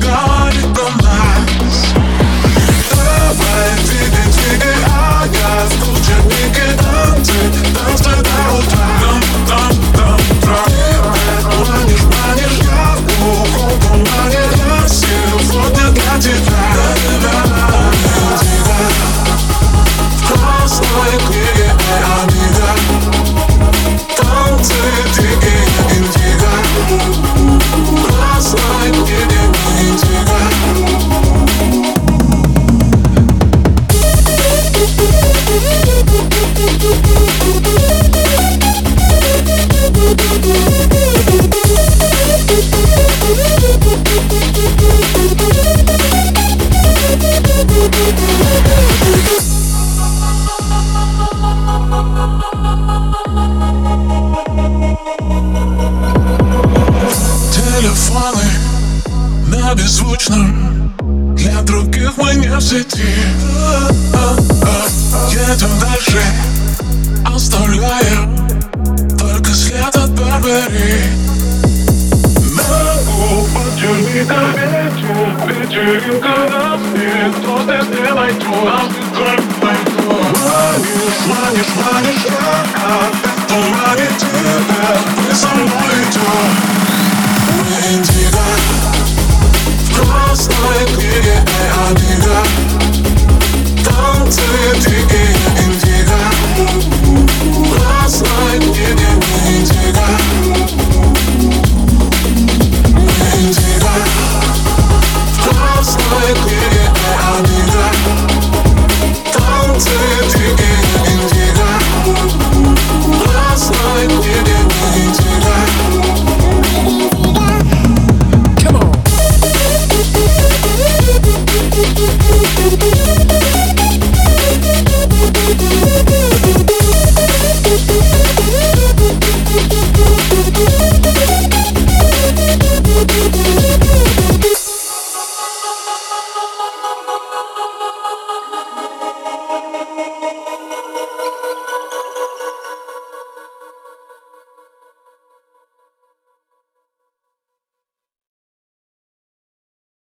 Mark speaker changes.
Speaker 1: gone. упала на беззвучном Для других мы не в сети. Едем дальше, оставляем Только след от Барбери. Вечеринка, вечер, вечеринка нас Никто здесь не найдет, нас не только найдет Манишь, манишь, манишь, я как в